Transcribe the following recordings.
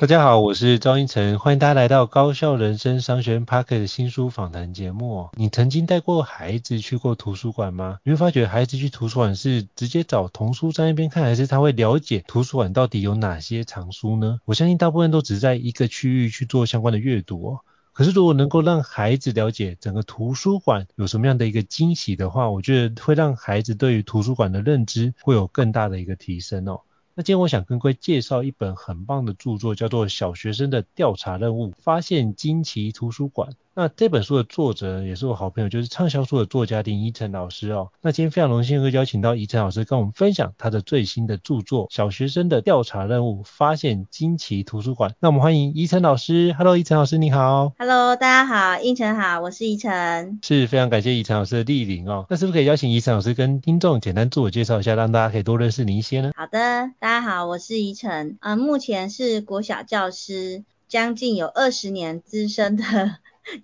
大家好，我是赵胤丞，欢迎大家来到高效人生商学院 Podcast 的新书访谈节目。你曾经带过孩子去过图书馆吗？你会发觉孩子去图书馆是直接找童书在那边看，还是他会了解图书馆到底有哪些藏书呢？我相信大部分都只是在一个区域去做相关的阅读哦。可是如果能够让孩子了解整个图书馆有什么样的一个惊喜的话，我觉得会让孩子对于图书馆的认知会有更大的一个提升哦。那今天我想跟各位介绍一本很棒的著作，叫做《小学生的调查任务：发现惊奇图书馆》。那这本书的作者也是我好朋友，就是畅销书的作家林依晨老师哦。那今天非常荣幸会邀请到依晨老师跟我们分享他的最新的著作《小学生的调查任务：发现惊奇图书馆》。那我们欢迎依晨老师。Hello，依晨老师你好。Hello，大家好，依晨好，我是依晨。是非常感谢依晨老师的莅临哦。那是不是可以邀请依晨老师跟听众简单自我介绍一下，让大家可以多认识你一些呢？好的，大家好，我是依晨，啊、呃，目前是国小教师，将近有二十年资深的。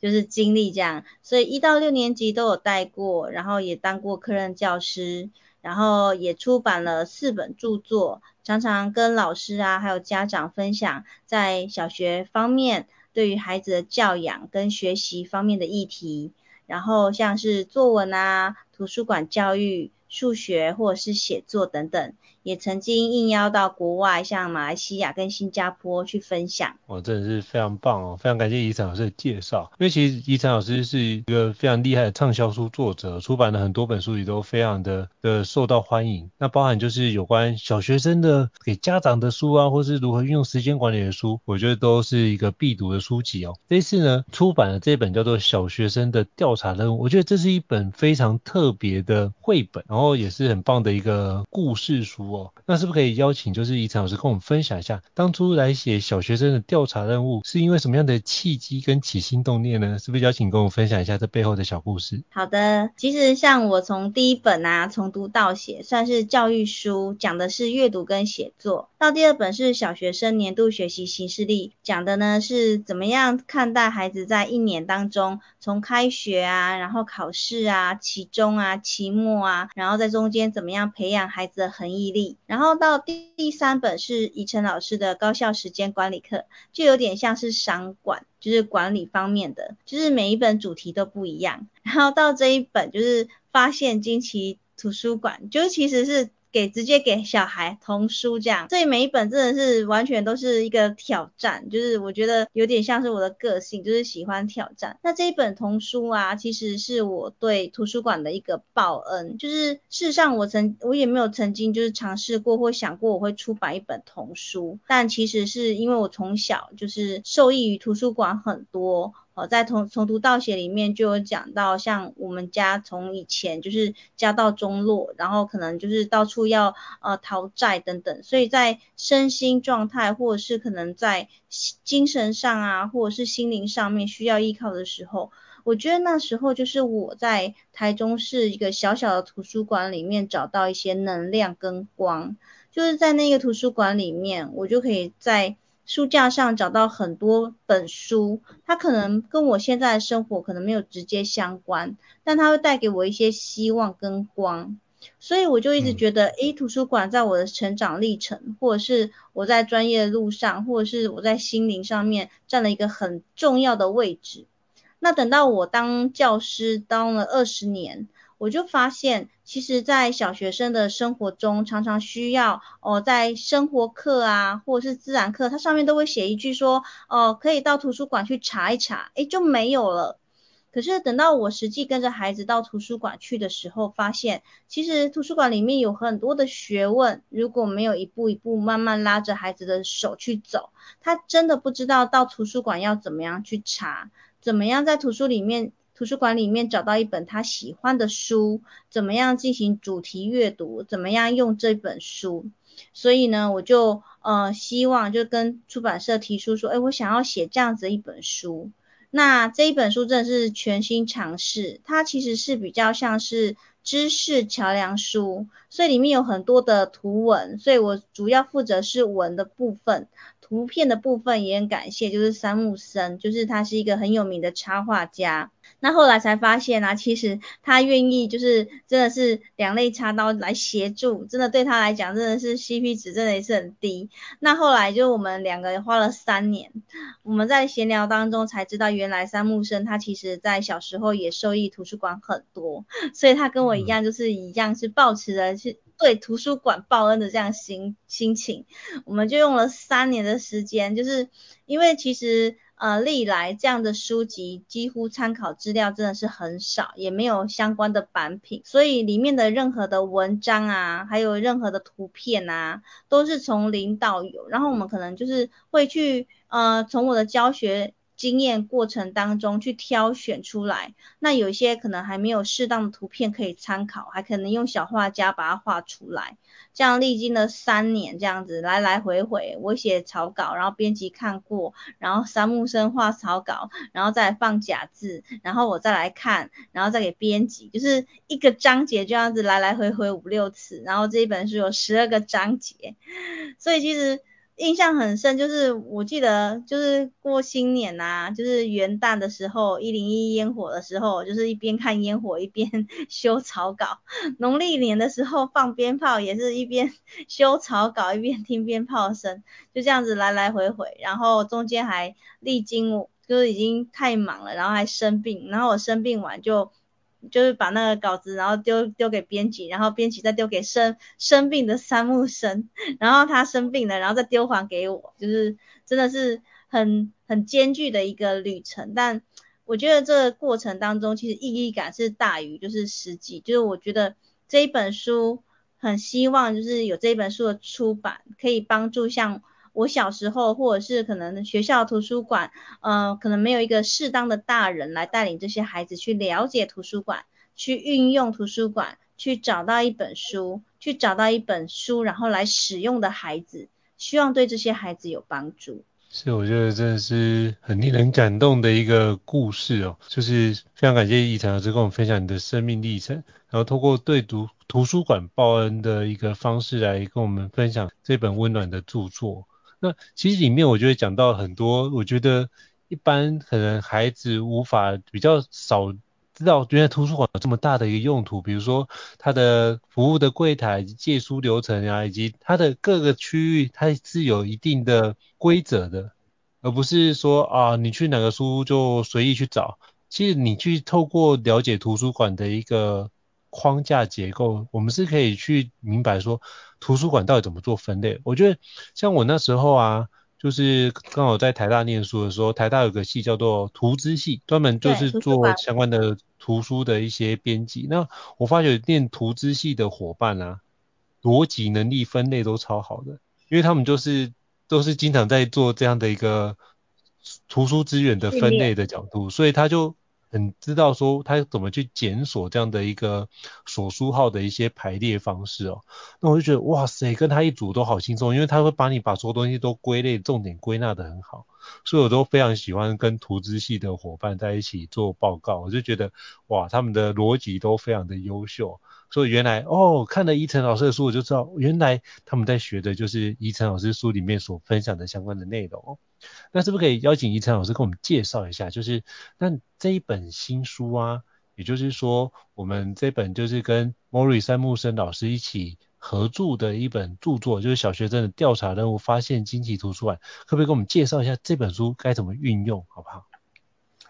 就是经历这样，所以一到六年级都有带过，然后也当过科任教师，然后也出版了四本著作，常常跟老师啊还有家长分享在小学方面对于孩子的教养跟学习方面的议题，然后像是作文啊、图书馆教育、数学或者是写作等等。也曾经应邀到国外，像马来西亚跟新加坡去分享。哦，真的是非常棒哦，非常感谢遗产老师的介绍。因为其实遗产老师是一个非常厉害的畅销书作者，出版了很多本书，也都非常的的受到欢迎。那包含就是有关小学生的给家长的书啊，或是如何运用时间管理的书，我觉得都是一个必读的书籍哦。这次呢，出版了这本叫做《小学生的调查任务》，我觉得这是一本非常特别的绘本，然后然后也是很棒的一个故事书哦。那是不是可以邀请就是依晨老师跟我们分享一下，当初来写小学生的调查任务是因为什么样的契机跟起心动念呢？是不是邀请跟我们分享一下这背后的小故事？好的，其实像我从第一本啊从读到写算是教育书，讲的是阅读跟写作，到第二本是小学生年度学习行事历，讲的呢是怎么样看待孩子在一年当中从开学啊，然后考试啊、期中啊、期末啊，然后在中间怎么样培养孩子的恒毅力。然后到第第三本是宜晨老师的高效时间管理课，就有点像是商管，就是管理方面的，就是每一本主题都不一样。然后到这一本就是发现惊奇图书馆，就其实是。给直接给小孩童书这样，所以每一本真的是完全都是一个挑战，就是我觉得有点像是我的个性，就是喜欢挑战。那这一本童书啊，其实是我对图书馆的一个报恩，就是事实上我曾我也没有曾经就是尝试过或想过我会出版一本童书，但其实是因为我从小就是受益于图书馆很多。在从从读到写里面就有讲到，像我们家从以前就是家道中落，然后可能就是到处要呃讨债等等，所以在身心状态或者是可能在精神上啊，或者是心灵上面需要依靠的时候，我觉得那时候就是我在台中市一个小小的图书馆里面找到一些能量跟光，就是在那个图书馆里面，我就可以在。书架上找到很多本书，它可能跟我现在的生活可能没有直接相关，但它会带给我一些希望跟光，所以我就一直觉得，诶，图书馆在我的成长历程，或者是我在专业的路上，或者是我在心灵上面占了一个很重要的位置。那等到我当教师当了二十年。我就发现，其实，在小学生的生活中，常常需要哦，在生活课啊，或者是自然课，它上面都会写一句说，哦，可以到图书馆去查一查，诶，就没有了。可是等到我实际跟着孩子到图书馆去的时候，发现，其实图书馆里面有很多的学问，如果没有一步一步慢慢拉着孩子的手去走，他真的不知道到图书馆要怎么样去查，怎么样在图书里面。图书馆里面找到一本他喜欢的书，怎么样进行主题阅读，怎么样用这本书，所以呢，我就呃希望就跟出版社提出说，哎，我想要写这样子一本书。那这一本书真的是全新尝试，它其实是比较像是知识桥梁书，所以里面有很多的图文，所以我主要负责是文的部分。图片的部分也很感谢，就是三木森，就是他是一个很有名的插画家。那后来才发现啊，其实他愿意就是真的是两肋插刀来协助，真的对他来讲真的是 CP 值真的也是很低。那后来就我们两个花了三年，我们在闲聊当中才知道，原来三木生他其实在小时候也受益图书馆很多，所以他跟我一样，就是一样是抱持着是。对图书馆报恩的这样心心情，我们就用了三年的时间，就是因为其实呃历来这样的书籍几乎参考资料真的是很少，也没有相关的版品，所以里面的任何的文章啊，还有任何的图片啊，都是从零到有，然后我们可能就是会去呃从我的教学。经验过程当中去挑选出来，那有一些可能还没有适当的图片可以参考，还可能用小画家把它画出来。这样历经了三年，这样子来来回回，我写草稿，然后编辑看过，然后三木生画草稿，然后再放假字，然后我再来看，然后再给编辑，就是一个章节这样子来来回回五六次，然后这一本书有十二个章节，所以其实。印象很深，就是我记得，就是过新年呐、啊，就是元旦的时候，一零一烟火的时候，就是一边看烟火一边 修草稿。农历年的时候放鞭炮，也是一边 修草稿一边听鞭炮声，就这样子来来回回。然后中间还历经，就是已经太忙了，然后还生病，然后我生病完就。就是把那个稿子，然后丢丢给编辑，然后编辑再丢给生生病的三木森，然后他生病了，然后再丢还给我，就是真的是很很艰巨的一个旅程。但我觉得这个过程当中，其实意义感是大于就是实际。就是我觉得这一本书很希望就是有这一本书的出版，可以帮助像。我小时候，或者是可能学校图书馆，呃，可能没有一个适当的大人来带领这些孩子去了解图书馆，去运用图书馆，去找到一本书，去找到一本书，然后来使用的孩子，希望对这些孩子有帮助。是，我觉得真的是很令人感动的一个故事哦，就是非常感谢奕晨老师跟我们分享你的生命历程，然后透过对读图书馆报恩的一个方式来跟我们分享这本温暖的著作。那其实里面我就会讲到很多，我觉得一般可能孩子无法比较少知道，原来图书馆有这么大的一个用途，比如说它的服务的柜台借书流程啊，以及它的各个区域，它是有一定的规则的，而不是说啊你去哪个书就随意去找。其实你去透过了解图书馆的一个框架结构，我们是可以去明白说图书馆到底怎么做分类。我觉得像我那时候啊，就是刚好在台大念书的时候，台大有个系叫做图资系，专门就是做相关的图书的一些编辑。那我发觉念图资系的伙伴啊，逻辑能力分类都超好的，因为他们就是都是经常在做这样的一个图书资源的分类的角度，所以他就。很知道说他怎么去检索这样的一个锁书号的一些排列方式哦，那我就觉得哇塞，跟他一组都好轻松，因为他会把你把所有东西都归类、重点归纳得很好，所以我都非常喜欢跟图资系的伙伴在一起做报告，我就觉得哇，他们的逻辑都非常的优秀。所以原来哦，看了奕成老师的书，我就知道原来他们在学的就是奕成老师书里面所分享的相关的内容。那是不是可以邀请奕成老师跟我们介绍一下？就是那这一本新书啊，也就是说我们这本就是跟 Mori 三木森老师一起合著的一本著作，就是小学生的调查任务发现惊奇图书馆，可不可以跟我们介绍一下这本书该怎么运用，好不好？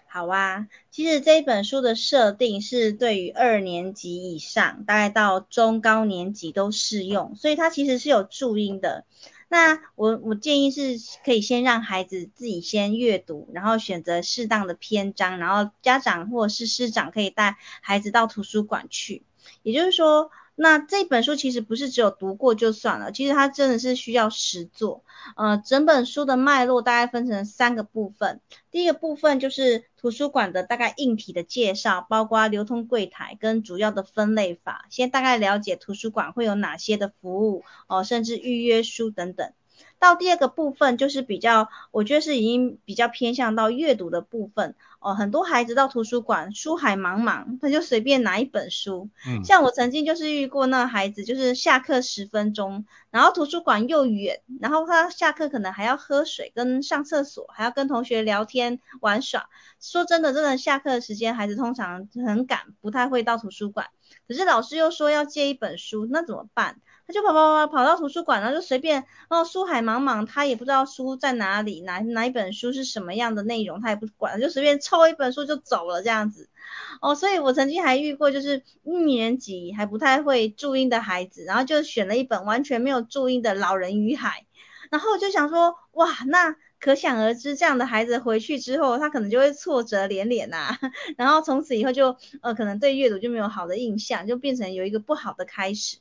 好啊，其实这一本书的设定是对于二年级以上，大概到中高年级都适用，所以它其实是有注音的。那我我建议是可以先让孩子自己先阅读，然后选择适当的篇章，然后家长或是师长可以带孩子到图书馆去。也就是说，那这本书其实不是只有读过就算了，其实它真的是需要实做。呃，整本书的脉络大概分成三个部分。第一个部分就是图书馆的大概硬体的介绍，包括流通柜台跟主要的分类法，先大概了解图书馆会有哪些的服务哦，甚至预约书等等。到第二个部分就是比较，我觉得是已经比较偏向到阅读的部分哦。很多孩子到图书馆，书海茫茫，他就随便拿一本书。嗯。像我曾经就是遇过那个孩子，就是下课十分钟，然后图书馆又远，然后他下课可能还要喝水、跟上厕所，还要跟同学聊天玩耍。说真的，真的下课的时间，孩子通常很赶，不太会到图书馆。可是老师又说要借一本书，那怎么办？就跑跑跑跑到图书馆，然后就随便哦，书海茫茫，他也不知道书在哪里，哪哪一本书是什么样的内容，他也不管，就随便抽一本书就走了这样子。哦，所以我曾经还遇过，就是一年级还不太会注音的孩子，然后就选了一本完全没有注音的《老人与海》，然后我就想说，哇，那可想而知，这样的孩子回去之后，他可能就会挫折连连呐、然后从此以后就呃，可能对阅读就没有好的印象，就变成有一个不好的开始。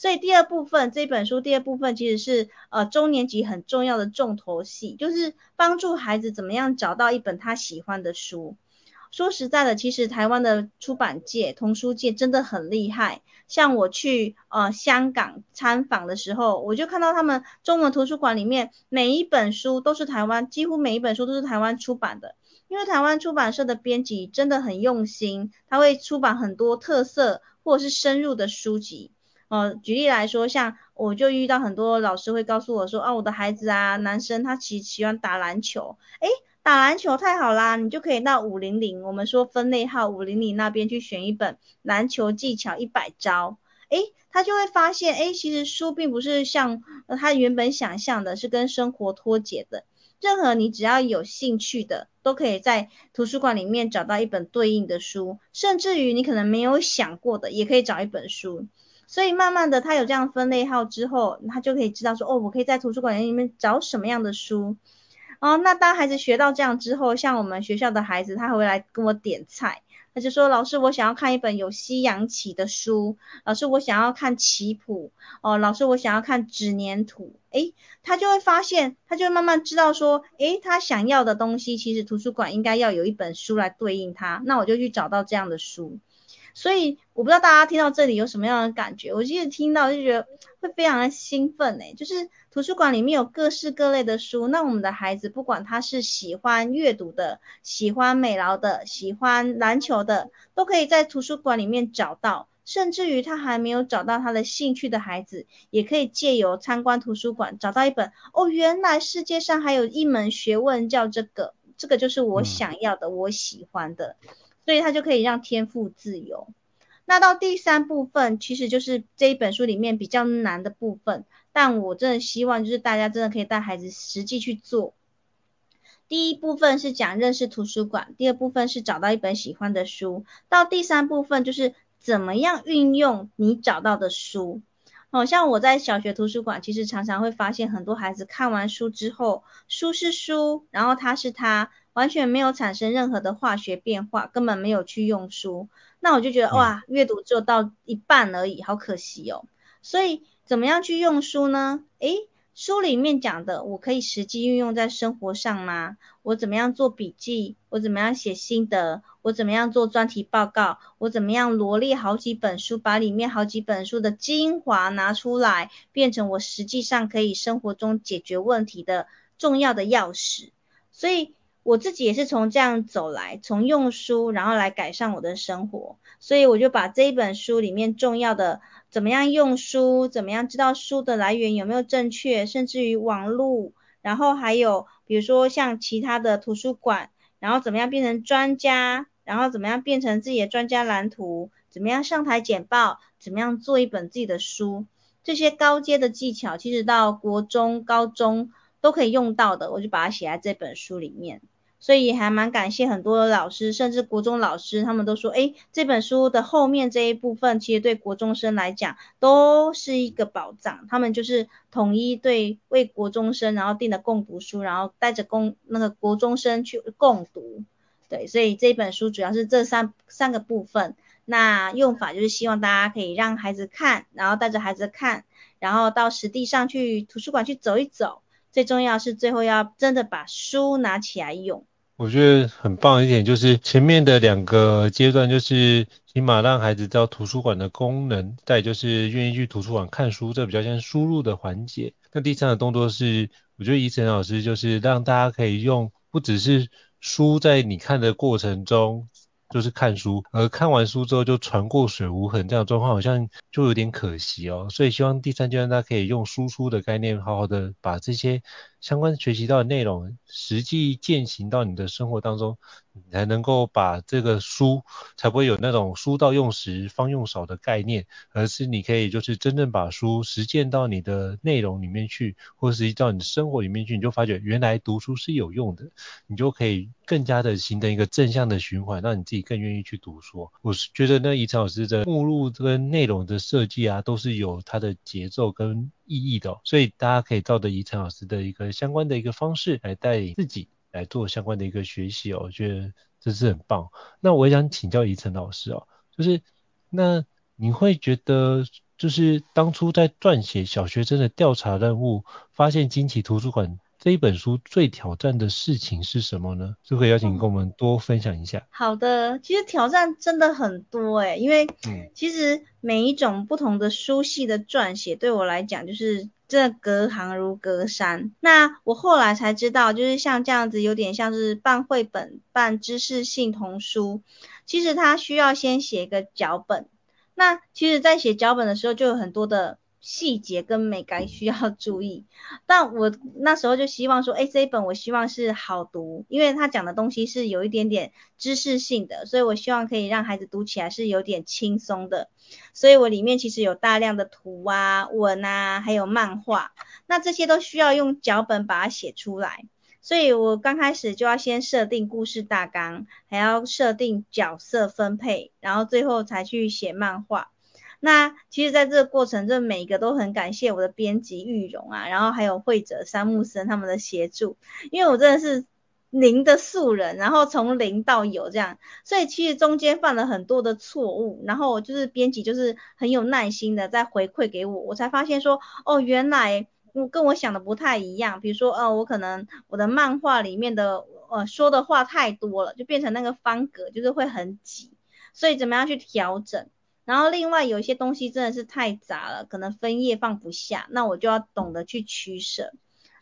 所以第二部分这本书第二部分其实是呃中年级很重要的重头戏，就是帮助孩子怎么样找到一本他喜欢的书。说实在的，其实台湾的出版界、童书界真的很厉害。像我去呃香港参访的时候，我就看到他们中文图书馆里面每一本书都是台湾，几乎每一本书都是台湾出版的。因为台湾出版社的编辑真的很用心，他会出版很多特色或者是深入的书籍。呃，举例来说，像我就遇到很多老师会告诉我说，啊，我的孩子啊，男生他其实喜欢打篮球，诶，打篮球太好啦，你就可以到五零零，我们说分类号五零零那边去选一本篮球技巧一百招，诶，他就会发现，诶，其实书并不是像他原本想象的，是跟生活脱节的，任何你只要有兴趣的，都可以在图书馆里面找到一本对应的书，甚至于你可能没有想过的，也可以找一本书。所以慢慢的，他有这样分类号之后，他就可以知道说，哦，我可以在图书馆里面找什么样的书。哦，那当孩子学到这样之后，像我们学校的孩子，他会来跟我点菜，他就说，老师，我想要看一本有西洋棋的书，老师，我想要看棋谱，哦，老师，我想要看纸黏土，诶，他就会发现，他就会慢慢知道说，诶，他想要的东西，其实图书馆应该要有一本书来对应他，那我就去找到这样的书。所以我不知道大家听到这里有什么样的感觉，我其实听到就觉得会非常的兴奋诶，就是图书馆里面有各式各类的书，那我们的孩子不管他是喜欢阅读的、喜欢美劳的、喜欢篮球的，都可以在图书馆里面找到，甚至于他还没有找到他的兴趣的孩子，也可以借由参观图书馆找到一本，哦，原来世界上还有一门学问叫这个，这个就是我想要的，嗯、我喜欢的。所以他就可以让天赋自由。那到第三部分，其实就是这一本书里面比较难的部分，但我真的希望就是大家真的可以带孩子实际去做。第一部分是讲认识图书馆，第二部分是找到一本喜欢的书，到第三部分就是怎么样运用你找到的书。好像我在小学图书馆，其实常常会发现很多孩子看完书之后，书是书，然后他是他。完全没有产生任何的化学变化，根本没有去用书，那我就觉得哇，阅读只有到一半而已，好可惜哦。所以怎么样去用书呢？诶，书里面讲的，我可以实际运用在生活上吗？我怎么样做笔记？我怎么样写心得？我怎么样做专题报告？我怎么样罗列好几本书，把里面好几本书的精华拿出来，变成我实际上可以生活中解决问题的重要的钥匙。所以。我自己也是从这样走来，从用书然后来改善我的生活，所以我就把这一本书里面重要的怎么样用书，怎么样知道书的来源有没有正确，甚至于网络，然后还有比如说像其他的图书馆，然后怎么样变成专家，然后怎么样变成自己的专家蓝图，怎么样上台简报，怎么样做一本自己的书，这些高阶的技巧，其实到国中、高中都可以用到的，我就把它写在这本书里面。所以还蛮感谢很多老师，甚至国中老师，他们都说，诶，这本书的后面这一部分，其实对国中生来讲都是一个宝藏。他们就是统一对为国中生，然后订的共读书，然后带着共那个国中生去共读。对，所以这本书主要是这三三个部分。那用法就是希望大家可以让孩子看，然后带着孩子看，然后到实地上去图书馆去走一走。最重要是最后要真的把书拿起来用。我觉得很棒一点就是前面的两个阶段，就是起码让孩子知道图书馆的功能，再就是愿意去图书馆看书，这比较像输入的环节。那第三个动作是，我觉得怡辰老师就是让大家可以用，不只是书在你看的过程中。就是看书，而看完书之后就船过水无痕，这样状况好像就有点可惜哦。所以希望第三阶段大家可以用输出的概念，好好的把这些相关学习到的内容实际践行到你的生活当中。你才能够把这个书，才不会有那种书到用时方用少的概念，而是你可以就是真正把书实践到你的内容里面去，或实际到你的生活里面去，你就发觉原来读书是有用的，你就可以更加的形成一个正向的循环，让你自己更愿意去读书。我是觉得那怡辰老师的目录跟内容的设计啊，都是有它的节奏跟意义的，所以大家可以照着怡辰老师的一个相关的一个方式来带领自己。来做相关的一个学习哦，我觉得这是很棒。那我也想请教怡辰老师哦，就是那你会觉得，就是当初在撰写小学生的调查任务，发现惊奇图书馆这一本书最挑战的事情是什么呢？就可以邀请跟我们多分享一下。好的，其实挑战真的很多诶，因为其实每一种不同的书系的撰写，对我来讲就是。这隔行如隔山。那我后来才知道，就是像这样子，有点像是办绘本、办知识性童书，其实它需要先写一个脚本。那其实，在写脚本的时候，就有很多的。细节跟美感需要注意，但我那时候就希望说，哎，这一本我希望是好读，因为他讲的东西是有一点点知识性的，所以我希望可以让孩子读起来是有点轻松的，所以我里面其实有大量的图啊、文啊，还有漫画，那这些都需要用脚本把它写出来，所以我刚开始就要先设定故事大纲，还要设定角色分配，然后最后才去写漫画。那其实，在这个过程，这每一个都很感谢我的编辑玉荣啊，然后还有绘者三木森他们的协助，因为我真的是零的素人，然后从零到有这样，所以其实中间犯了很多的错误，然后就是编辑就是很有耐心的在回馈给我，我才发现说，哦，原来我跟我想的不太一样，比如说，呃，我可能我的漫画里面的呃说的话太多了，就变成那个方格就是会很挤，所以怎么样去调整？然后另外有一些东西真的是太杂了，可能分页放不下，那我就要懂得去取舍。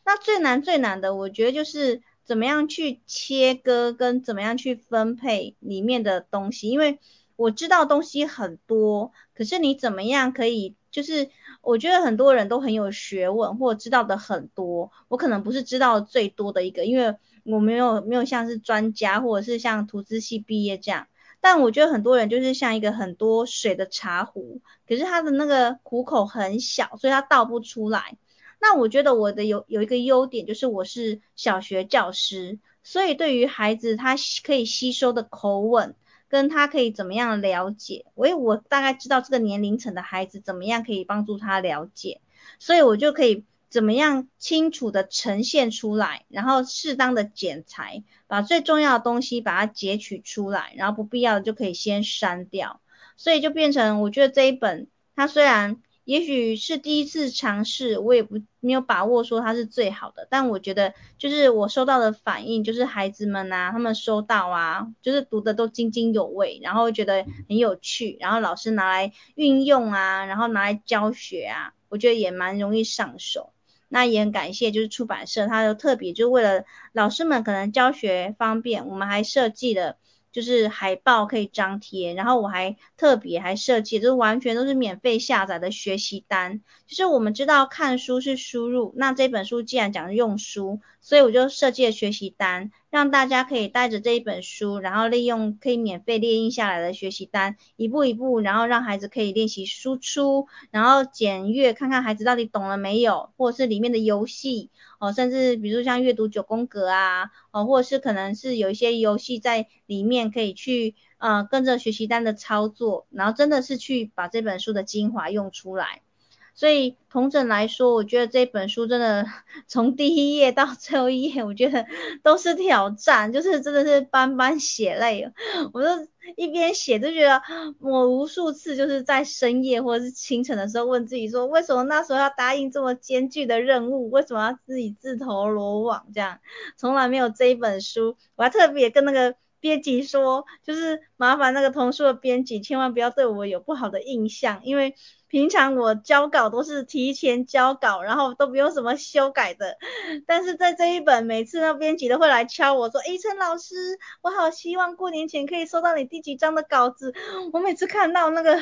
那最难最难的，我觉得就是怎么样去切割跟怎么样去分配里面的东西，因为我知道东西很多，可是你怎么样可以，就是我觉得很多人都很有学问或知道的很多，我可能不是知道最多的一个，因为我没有没有像是专家或者是像图资系毕业这样。但我觉得很多人就是像一个很多水的茶壶，可是他的那个壶口很小，所以他倒不出来。那我觉得我的有有一个优点就是我是小学教师，所以对于孩子他可以吸收的口吻，跟他可以怎么样了解，我也我大概知道这个年龄层的孩子怎么样可以帮助他了解，所以我就可以。怎么样清楚的呈现出来，然后适当的剪裁，把最重要的东西把它截取出来，然后不必要的就可以先删掉。所以就变成，我觉得这一本它虽然也许是第一次尝试，我也不没有把握说它是最好的，但我觉得就是我收到的反应，就是孩子们啊，他们收到啊，就是读的都津津有味，然后觉得很有趣，然后老师拿来运用啊，然后拿来教学啊，我觉得也蛮容易上手。那也很感谢，就是出版社，他就特别就为了老师们可能教学方便，我们还设计了就是海报可以张贴，然后我还特别还设计，就是完全都是免费下载的学习单。就是我们知道看书是输入，那这本书既然讲用书，所以我就设计了学习单。让大家可以带着这一本书，然后利用可以免费列印下来的学习单，一步一步，然后让孩子可以练习输出，然后检阅看看孩子到底懂了没有，或者是里面的游戏哦，甚至比如像阅读九宫格啊，哦，或者是可能是有一些游戏在里面可以去呃跟着学习单的操作，然后真的是去把这本书的精华用出来。所以同整来说，我觉得这本书真的 从第一页到最后一页，我觉得都是挑战，就是真的是斑斑血泪。我就一边写就觉得，我无数次就是在深夜或者是清晨的时候问自己说，为什么那时候要答应这么艰巨的任务？为什么要自己自投罗网？这样从来没有这一本书，我还特别跟那个。编辑说，就是麻烦那个童书的编辑，千万不要对我有不好的印象，因为平常我交稿都是提前交稿，然后都不用什么修改的。但是在这一本，每次那编辑都会来敲我说：“诶，陈老师，我好希望过年前可以收到你第几章的稿子。”我每次看到那个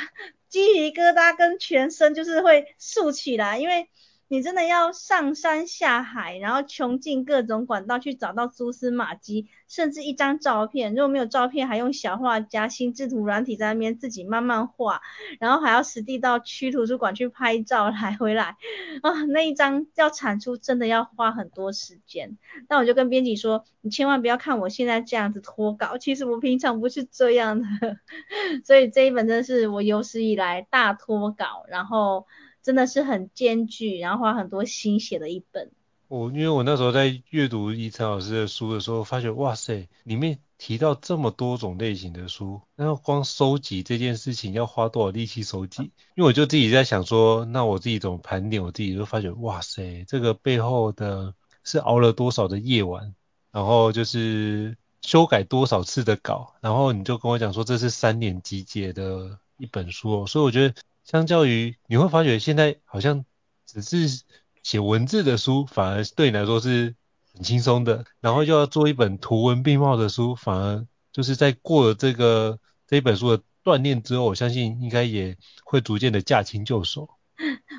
鸡皮疙瘩跟全身就是会竖起来，因为。你真的要上山下海，然后穷尽各种管道去找到蛛丝马迹，甚至一张照片。如果没有照片，还用小画家、心智图软体在那边自己慢慢画，然后还要实地到区图书馆去拍照来回来啊，那一张要产出真的要花很多时间。那我就跟编辑说，你千万不要看我现在这样子拖稿，其实我平常不是这样的。所以这一本真的是我有史以来大拖稿，然后。真的是很艰巨，然后花很多心血的一本。我因为我那时候在阅读怡岑老师的书的时候，发觉哇塞，里面提到这么多种类型的书，那光收集这件事情要花多少力气收集？因为我就自己在想说，那我自己怎么盘点？我自己就发觉哇塞，这个背后的是熬了多少的夜晚，然后就是修改多少次的稿，然后你就跟我讲说这是三年集结的一本书，所以我觉得。相较于你会发觉，现在好像只是写文字的书，反而对你来说是很轻松的。然后就要做一本图文并茂的书，反而就是在过了这个这一本书的锻炼之后，我相信应该也会逐渐的驾轻就熟。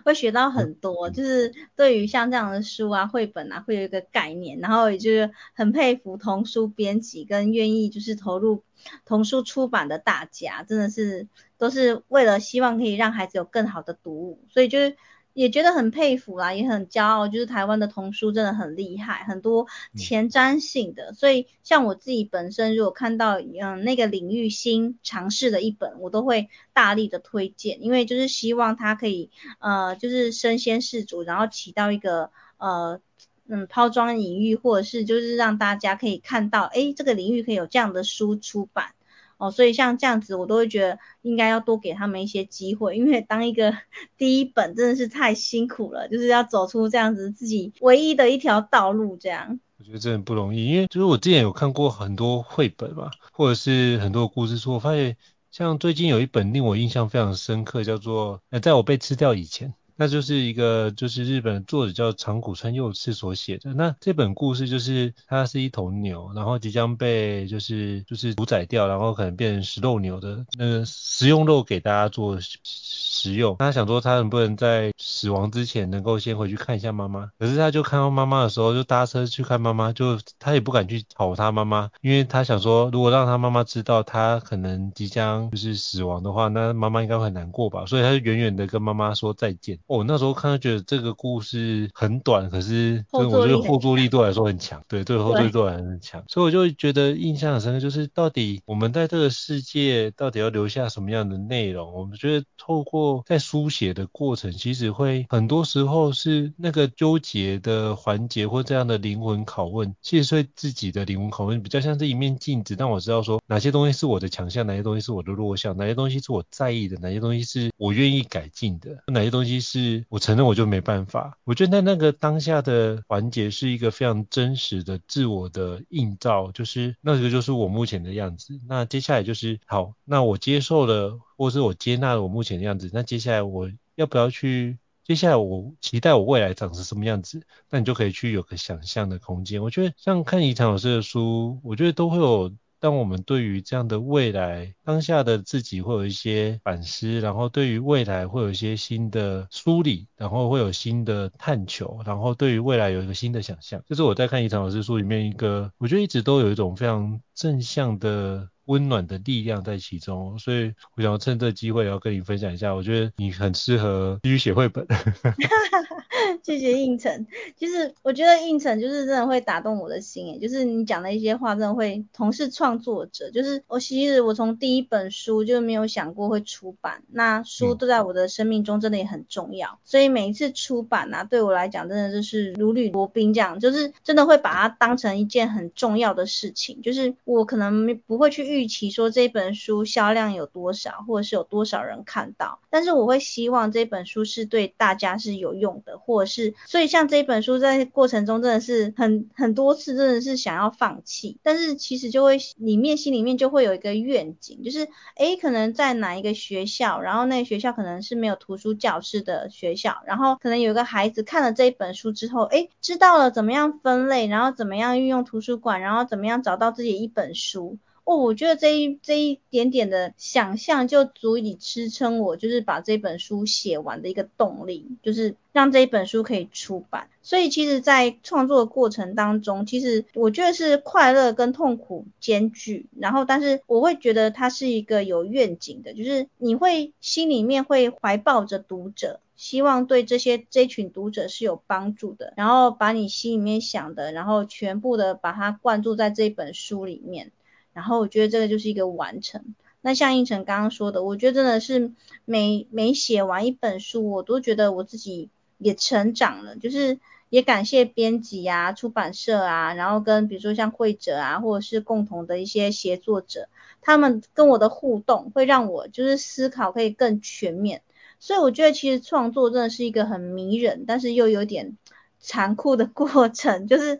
会学到很多，就是对于像这样的书啊、绘本啊，会有一个概念，然后也就是很佩服童书编辑跟愿意就是投入童书出版的大家，真的是都是为了希望可以让孩子有更好的读物，所以就是。也觉得很佩服啦，也很骄傲，就是台湾的童书真的很厉害，很多前瞻性的。嗯、所以像我自己本身，如果看到嗯那个领域新尝试的一本，我都会大力的推荐，因为就是希望它可以呃就是身先士卒，然后起到一个呃嗯抛砖引玉，或者是就是让大家可以看到，诶这个领域可以有这样的书出版。哦，所以像这样子，我都会觉得应该要多给他们一些机会，因为当一个第一本真的是太辛苦了，就是要走出这样子自己唯一的一条道路，这样。我觉得这很不容易，因为就是我之前有看过很多绘本嘛，或者是很多故事书，我发现像最近有一本令我印象非常深刻，叫做呃，在我被吃掉以前。那就是一个就是日本作者叫长谷川佑次所写的。那这本故事就是它是一头牛，然后即将被就是就是屠宰掉，然后可能变成食肉牛的那个食用肉给大家做食用。他想说他能不能在死亡之前能够先回去看一下妈妈，可是他就看到妈妈的时候就搭车去看妈妈，就他也不敢去吵他妈妈，因为他想说如果让他妈妈知道他可能即将就是死亡的话，那妈妈应该会很难过吧，所以他就远远的跟妈妈说再见。我、哦、那时候看到觉得这个故事很短，可是对我觉得后坐力对我来说很强，对，对后坐力对我来说很强，所以我就觉得印象很深刻，就是到底我们在这个世界到底要留下什么样的内容？我们觉得透过在书写的过程，其实会很多时候是那个纠结的环节或这样的灵魂拷问，其实对自己的灵魂拷问比较像是一面镜子，让我知道说哪些东西是我的强项，哪些东西是我的弱项，哪些东西是我在意的，哪些东西是我愿意改进的，哪些东西是。是我承认我就没办法，我觉得那个当下的环节是一个非常真实的自我的映照，就是那个就是我目前的样子。那接下来就是好，那我接受了，或是我接纳了我目前的样子。那接下来我要不要去？接下来我期待我未来长成什么样子？那你就可以去有个想象的空间。我觉得像看怡岑老师的书，我觉得都会有。当我们对于这样的未来，当下的自己会有一些反思，然后对于未来会有一些新的梳理，然后会有新的探求，然后对于未来有一个新的想象。这是我在看怡岑老师书里面一个，我觉得一直都有一种非常正向的温暖的力量在其中，所以我想要趁这机会要跟你分享一下，我觉得你很适合继续写绘本。谢谢应承，就是我觉得应承就是真的会打动我的心诶，就是你讲的一些话真的会同是创作者，就是我其实我从第一本书就没有想过会出版，那书都在我的生命中真的也很重要，嗯、所以每一次出版啊，对我来讲真的就是如履薄冰这样，就是真的会把它当成一件很重要的事情，就是我可能不会去预期说这本书销量有多少，或者是有多少人看到，但是我会希望这本书是对大家是有用的，或者是，所以像这一本书在过程中真的是很很多次真的是想要放弃，但是其实就会里面心里面就会有一个愿景，就是诶可能在哪一个学校，然后那个学校可能是没有图书教室的学校，然后可能有一个孩子看了这一本书之后，诶知道了怎么样分类，然后怎么样运用图书馆，然后怎么样找到自己一本书。哦，我觉得这一这一点点的想象就足以支撑我，就是把这本书写完的一个动力，就是让这一本书可以出版。所以其实，在创作的过程当中，其实我觉得是快乐跟痛苦兼具。然后，但是我会觉得它是一个有愿景的，就是你会心里面会怀抱着读者，希望对这些这群读者是有帮助的。然后把你心里面想的，然后全部的把它灌注在这本书里面。然后我觉得这个就是一个完成。那像胤丞刚刚说的，我觉得真的是每每写完一本书，我都觉得我自己也成长了。就是也感谢编辑啊、出版社啊，然后跟比如说像会者啊，或者是共同的一些协作者，他们跟我的互动会让我就是思考可以更全面。所以我觉得其实创作真的是一个很迷人，但是又有点残酷的过程，就是。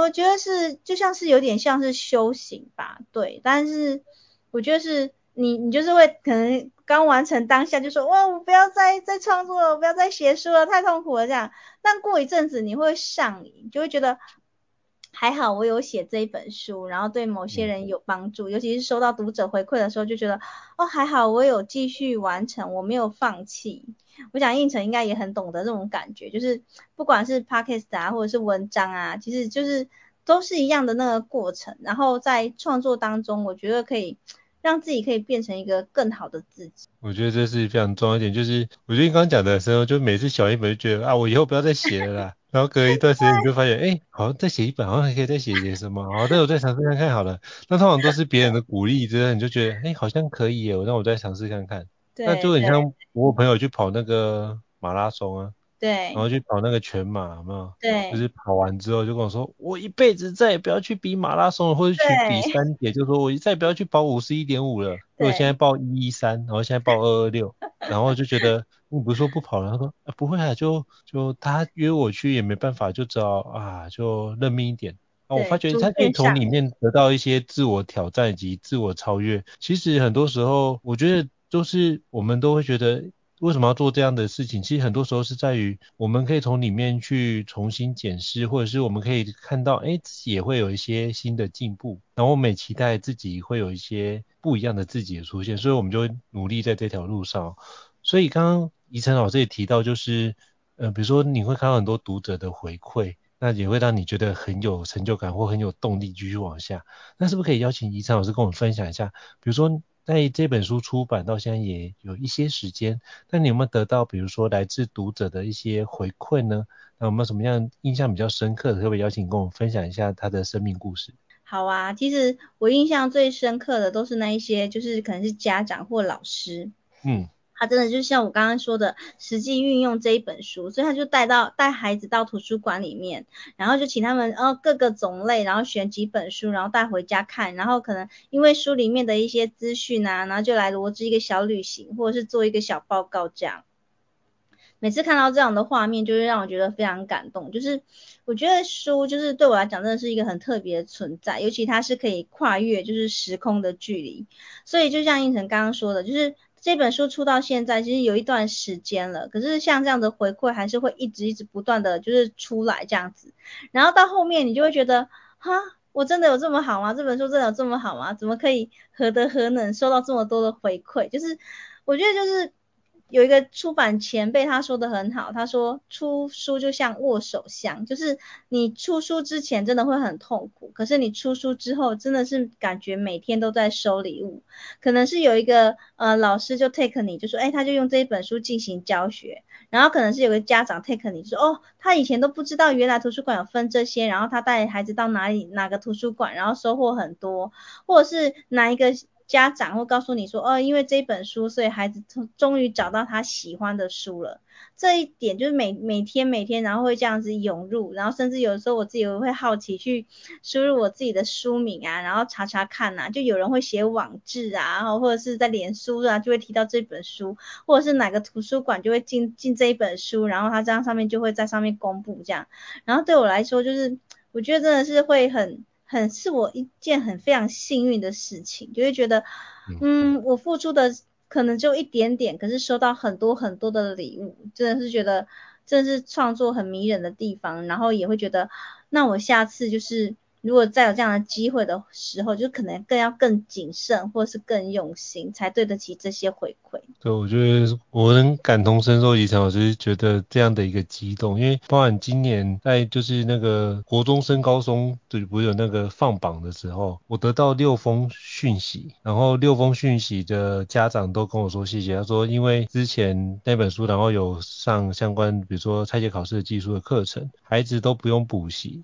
我觉得是就像是有点像是修行吧，对，但是我觉得是你你就是会可能刚完成当下就说哇，我不要再再创作了，我不要再写书了，太痛苦了这样，但过一阵子你会上瘾，就会觉得。还好我有写这一本书，然后对某些人有帮助，尤其是收到读者回馈的时候，就觉得哦，还好我有继续完成，我没有放弃。我想应成应该也很懂得这种感觉，就是不管是 podcast 啊，或者是文章啊，其实就是都是一样的那个过程。然后在创作当中，我觉得可以让自己可以变成一个更好的自己。我觉得这是非常重要一点，就是我觉得你刚刚讲的时候，就每次写一本就觉得啊，我以后不要再写了啦。然后隔一段时间你就发现，哎，好像再写一本，好像还可以再写一点什么，好，那我再尝试看看好了。那通常都是别人的鼓励之后，你就觉得，哎，好像可以耶，那我再尝试看看。对。那就很像我朋友去跑那个马拉松啊。对。然后去跑那个全马，有没有？对。就是跑完之后就跟我说，我一辈子再也不要去比马拉松了，或者去比三铁，就说我再也不要去跑五十一点五了。我现在报一一三，然后现在报二二六，然后就觉得。你不是说不跑了？他说啊不会啊，就就他约我去也没办法，就只好啊就认命一点。啊，我发觉他可以从里面得到一些自我挑战以及自我超越。其实很多时候，我觉得就是我们都会觉得为什么要做这样的事情？其实很多时候是在于我们可以从里面去重新检视，或者是我们可以看到，哎，自己也会有一些新的进步。然后我们也期待自己会有一些不一样的自己的出现，所以我们就会努力在这条路上。所以刚刚。胤丞老师也提到，就是，呃，比如说你会看到很多读者的回馈，那也会让你觉得很有成就感或很有动力继续往下。那是不是可以邀请胤丞老师跟我们分享一下？比如说在这本书出版到现在也有一些时间，那你有没有得到比如说来自读者的一些回馈呢？那有没有什么样印象比较深刻的，可不可以邀请跟我们分享一下他的生命故事？好啊，其实我印象最深刻的都是那一些，就是可能是家长或老师，嗯。他真的就像我刚刚说的，实际运用这一本书，所以他就带到带孩子到图书馆里面，然后就请他们哦各个种类，然后选几本书，然后带回家看，然后可能因为书里面的一些资讯啊，然后就来罗织一个小旅行，或者是做一个小报告这样。每次看到这样的画面，就会让我觉得非常感动。就是我觉得书就是对我来讲真的是一个很特别的存在，尤其它是可以跨越就是时空的距离。所以就像胤丞刚刚说的，就是。这本书出到现在，其实有一段时间了，可是像这样的回馈还是会一直一直不断的就是出来这样子，然后到后面你就会觉得，哈，我真的有这么好吗？这本书真的有这么好吗？怎么可以何德何能收到这么多的回馈？就是我觉得就是有一个出版前辈他说的很好，他说出书就像握手相，就是你出书之前真的会很痛苦，可是你出书之后真的是感觉每天都在收礼物。可能是有一个呃老师就 take 你就说，哎，他就用这一本书进行教学，然后可能是有个家长 take 你说，哦，他以前都不知道原来图书馆有分这些，然后他带孩子到哪里哪个图书馆，然后收获很多，或者是哪一个。家长会告诉你说，哦，因为这本书，所以孩子终终于找到他喜欢的书了。这一点就是每每天每天，然后会这样子涌入，然后甚至有的时候我自己会好奇去输入我自己的书名啊，然后查查看啊，就有人会写网志啊，然后或者是在脸书啊就会提到这本书，或者是哪个图书馆就会进进这一本书，然后他这样上面就会在上面公布这样。然后对我来说，就是我觉得真的是会很。很是我一件很非常幸运的事情，就会觉得，嗯，我付出的可能就一点点，可是收到很多很多的礼物，真的是觉得这是创作很迷人的地方，然后也会觉得，那我下次就是。如果再有这样的机会的时候，就可能更要更谨慎，或是更用心，才对得起这些回馈。对，我觉得我能感同身受，以前老师觉得这样的一个激动，因为包含今年在就是那个国中升高中，对，不是有那个放榜的时候，我得到六封讯息，然后六封讯息的家长都跟我说谢谢，他说因为之前那本书，然后有上相关，比如说拆解考试的技术的课程，孩子都不用补习。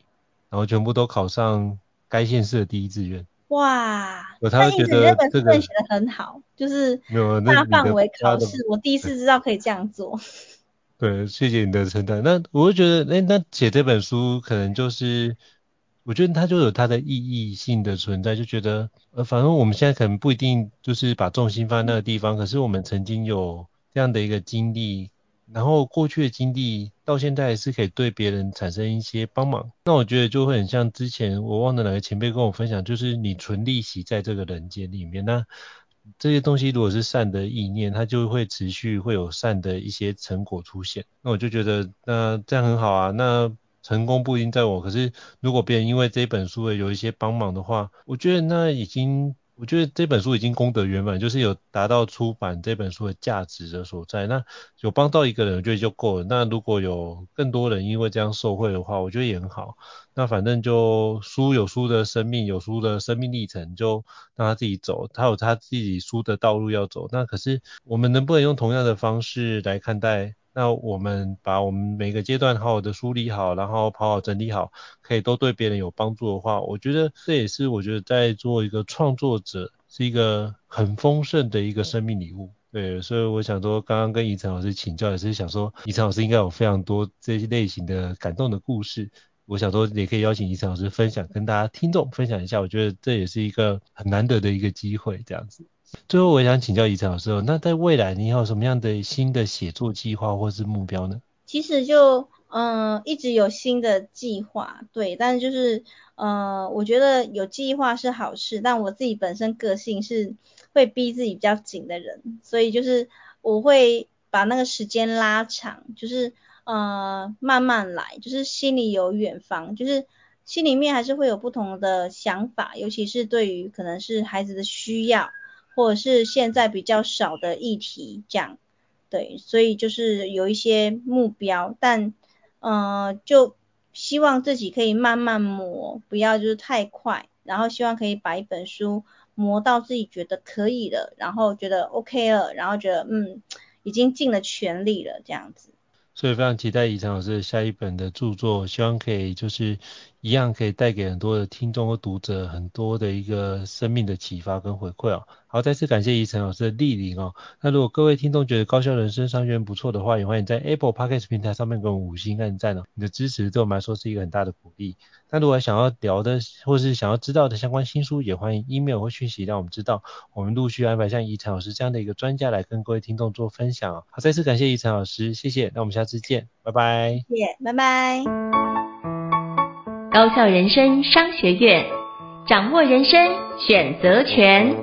然后全部都考上该县市的第一志愿。哇！他就觉得这个写得很好，就是大范围考试，我第一次知道可以这样做。对，谢谢你的称赞。那我就觉得，哎，那写这本书可能就是，我觉得它就有它的意义性的存在，就觉得，呃，反正我们现在可能不一定就是把重心放在那个地方，可是我们曾经有这样的一个经历。然后过去的经历到现在是可以对别人产生一些帮忙，那我觉得就会很像之前我忘了哪个前辈跟我分享，就是你存利息在这个人间里面，那这些东西如果是善的意念，它就会持续会有善的一些成果出现。那我就觉得那这样很好啊，那成功不一定在我，可是如果别人因为这本书有一些帮忙的话，我觉得那已经。我觉得这本书已经功德圆满，就是有达到出版这本书的价值的所在。那有帮到一个人，我觉得就够了。那如果有更多人因为这样受惠的话，我觉得也很好。那反正就书有书的生命，有书的生命历程，就让他自己走，他有他自己书的道路要走。那可是我们能不能用同样的方式来看待？那我们把我们每个阶段好好的梳理好，然后好好整理好，可以都对别人有帮助的话，我觉得这也是我觉得在做一个创作者是一个很丰盛的一个生命礼物。对，所以我想说，刚刚跟怡晨老师请教也是想说，怡晨老师应该有非常多这些类型的感动的故事。我想说也可以邀请怡晨老师分享，跟大家听众分享一下。我觉得这也是一个很难得的一个机会，这样子。最后，我想请教怡岑老师，那在未来你有什么样的新的写作计划或是目标呢？其实就嗯、一直有新的计划，对，但就是呃，我觉得有计划是好事，但我自己本身个性是会逼自己比较紧的人，所以就是我会把那个时间拉长，就是呃慢慢来，就是心里有远方，就是心里面还是会有不同的想法，尤其是对于可能是孩子的需要。或者是现在比较少的议题这样，对，所以就是有一些目标，但呃就希望自己可以慢慢磨，不要就是太快，然后希望可以把一本书磨到自己觉得可以了，然后觉得 OK 了，然后觉得嗯已经尽了全力了这样子。所以非常期待怡岑老师下一本的著作，希望可以就是一样可以带给很多的听众和读者很多的一个生命的启发跟回馈哦。好，再次感谢怡晨老师的莅临哦。那如果各位听众觉得高效人生商学院不错的话，也欢迎在 Apple Podcast 平台上面给我们五星按赞哦。你的支持对我们来说是一个很大的鼓励。那如果想要聊的或是想要知道的相关新书，也欢迎 email 或讯息让我们知道。我们陆续安排像怡晨老师这样的一个专家来跟各位听众做分享哦。好，再次感谢怡晨老师，谢谢。那我们下次见，拜拜。谢谢，拜拜。高校人生商学院，掌握人生选择权。